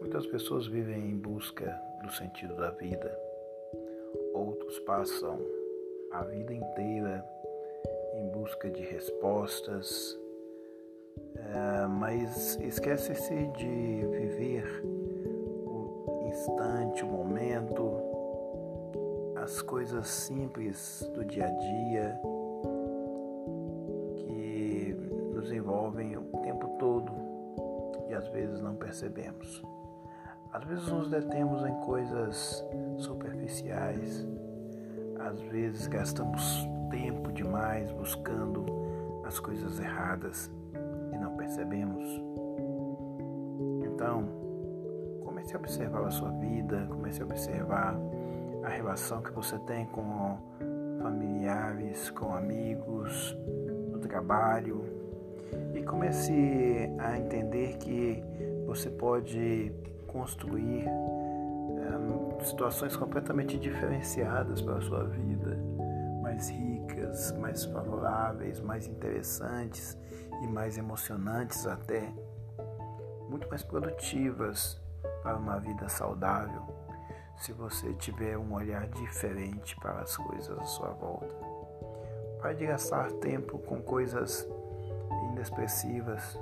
Muitas pessoas vivem em busca do sentido da vida, outros passam a vida inteira em busca de respostas, é, mas esquece-se de viver o instante, o momento, as coisas simples do dia a dia que nos envolvem o tempo e às vezes não percebemos. Às vezes nos detemos em coisas superficiais, às vezes gastamos tempo demais buscando as coisas erradas e não percebemos. Então, comece a observar a sua vida, comece a observar a relação que você tem com familiares, com amigos, no trabalho e comece a entender que você pode construir é, situações completamente diferenciadas para a sua vida, mais ricas, mais favoráveis, mais interessantes e mais emocionantes até, muito mais produtivas para uma vida saudável, se você tiver um olhar diferente para as coisas à sua volta. Pare de gastar tempo com coisas inexpressivas,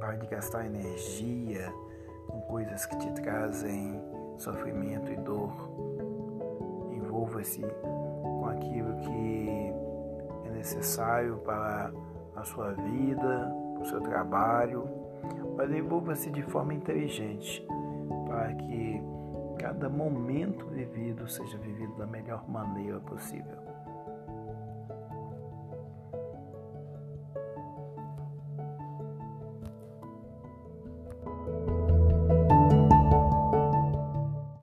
pare de gastar energia com coisas que te trazem sofrimento e dor. Envolva-se com aquilo que é necessário para a sua vida, para o seu trabalho, mas envolva-se de forma inteligente para que cada momento vivido seja vivido da melhor maneira possível.